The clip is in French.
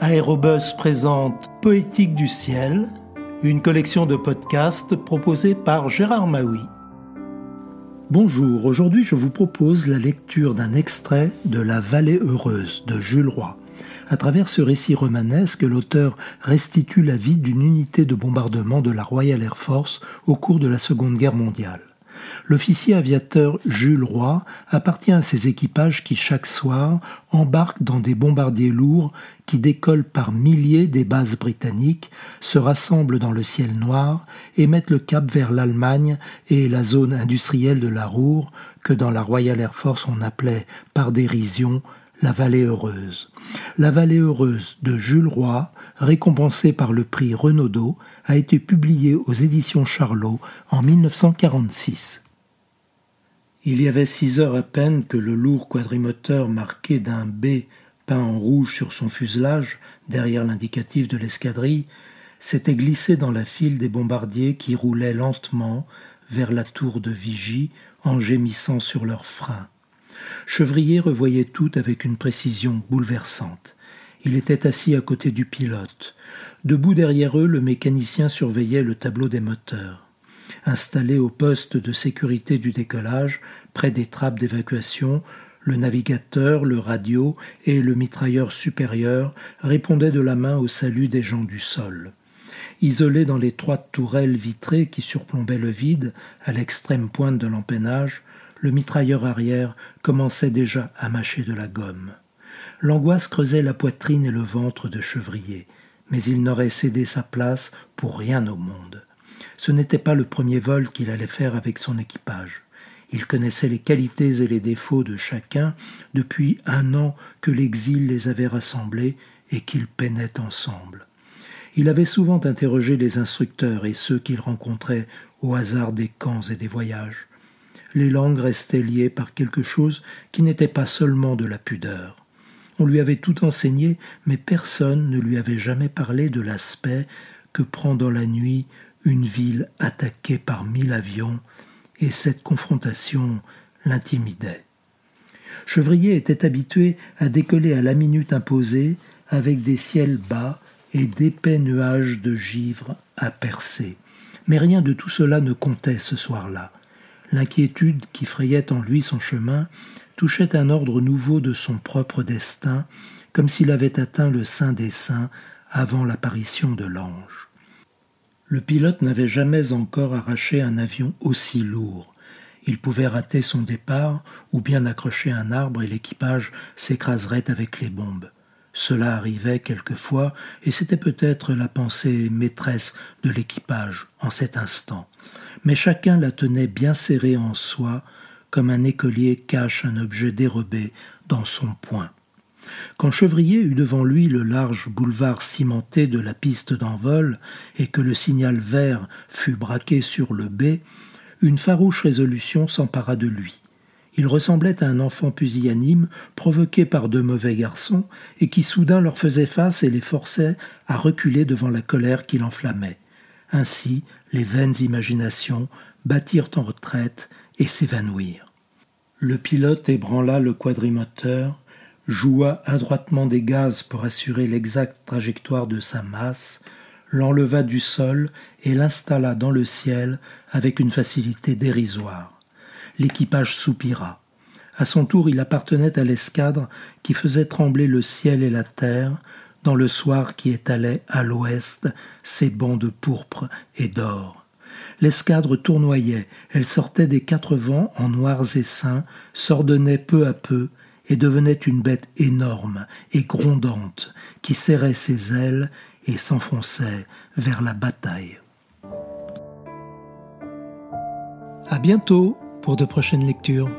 Aérobus présente Poétique du ciel, une collection de podcasts proposée par Gérard Maui. Bonjour, aujourd'hui je vous propose la lecture d'un extrait de La Vallée heureuse de Jules Roy. À travers ce récit romanesque, l'auteur restitue la vie d'une unité de bombardement de la Royal Air Force au cours de la Seconde Guerre mondiale. L'officier aviateur Jules Roy appartient à ces équipages qui, chaque soir, embarquent dans des bombardiers lourds qui décollent par milliers des bases britanniques, se rassemblent dans le ciel noir et mettent le cap vers l'Allemagne et la zone industrielle de la Ruhr, que dans la Royal Air Force on appelait par dérision la vallée heureuse. La vallée heureuse de Jules Roy, récompensée par le prix Renaudot, a été publiée aux éditions Charlot en 1946. Il y avait six heures à peine que le lourd quadrimoteur marqué d'un B peint en rouge sur son fuselage, derrière l'indicatif de l'escadrille, s'était glissé dans la file des bombardiers qui roulaient lentement vers la tour de vigie en gémissant sur leurs freins. Chevrier revoyait tout avec une précision bouleversante. Il était assis à côté du pilote. Debout derrière eux, le mécanicien surveillait le tableau des moteurs. Installé au poste de sécurité du décollage, près des trappes d'évacuation, le navigateur, le radio et le mitrailleur supérieur répondaient de la main au salut des gens du sol. Isolé dans l'étroite tourelle vitrée qui surplombait le vide, à l'extrême pointe de l'empennage, le mitrailleur arrière commençait déjà à mâcher de la gomme. L'angoisse creusait la poitrine et le ventre de Chevrier, mais il n'aurait cédé sa place pour rien au monde. Ce n'était pas le premier vol qu'il allait faire avec son équipage. Il connaissait les qualités et les défauts de chacun depuis un an que l'exil les avait rassemblés et qu'ils peinaient ensemble. Il avait souvent interrogé les instructeurs et ceux qu'il rencontrait au hasard des camps et des voyages les langues restaient liées par quelque chose qui n'était pas seulement de la pudeur. On lui avait tout enseigné, mais personne ne lui avait jamais parlé de l'aspect que prend dans la nuit une ville attaquée par mille avions, et cette confrontation l'intimidait. Chevrier était habitué à décoller à la minute imposée avec des ciels bas et d'épais nuages de givre à percer. Mais rien de tout cela ne comptait ce soir-là. L'inquiétude qui frayait en lui son chemin touchait un ordre nouveau de son propre destin, comme s'il avait atteint le sein des saints avant l'apparition de l'ange. Le pilote n'avait jamais encore arraché un avion aussi lourd. Il pouvait rater son départ ou bien accrocher un arbre et l'équipage s'écraserait avec les bombes. Cela arrivait quelquefois, et c'était peut-être la pensée maîtresse de l'équipage en cet instant mais chacun la tenait bien serrée en soi, comme un écolier cache un objet dérobé dans son poing. Quand Chevrier eut devant lui le large boulevard cimenté de la piste d'envol et que le signal vert fut braqué sur le B, une farouche résolution s'empara de lui. Il ressemblait à un enfant pusillanime provoqué par deux mauvais garçons et qui soudain leur faisait face et les forçait à reculer devant la colère qui l'enflammait. Ainsi, les vaines imaginations battirent en retraite et s'évanouirent. Le pilote ébranla le quadrimoteur, joua adroitement des gaz pour assurer l'exacte trajectoire de sa masse, l'enleva du sol et l'installa dans le ciel avec une facilité dérisoire. L'équipage soupira. À son tour, il appartenait à l'escadre qui faisait trembler le ciel et la terre, dans le soir qui étalait à l'ouest ses bancs de pourpre et d'or. L'escadre tournoyait, elle sortait des quatre vents en noirs essaims, s'ordonnait peu à peu, et devenait une bête énorme et grondante qui serrait ses ailes et s'enfonçait vers la bataille. À bientôt pour de prochaines lectures.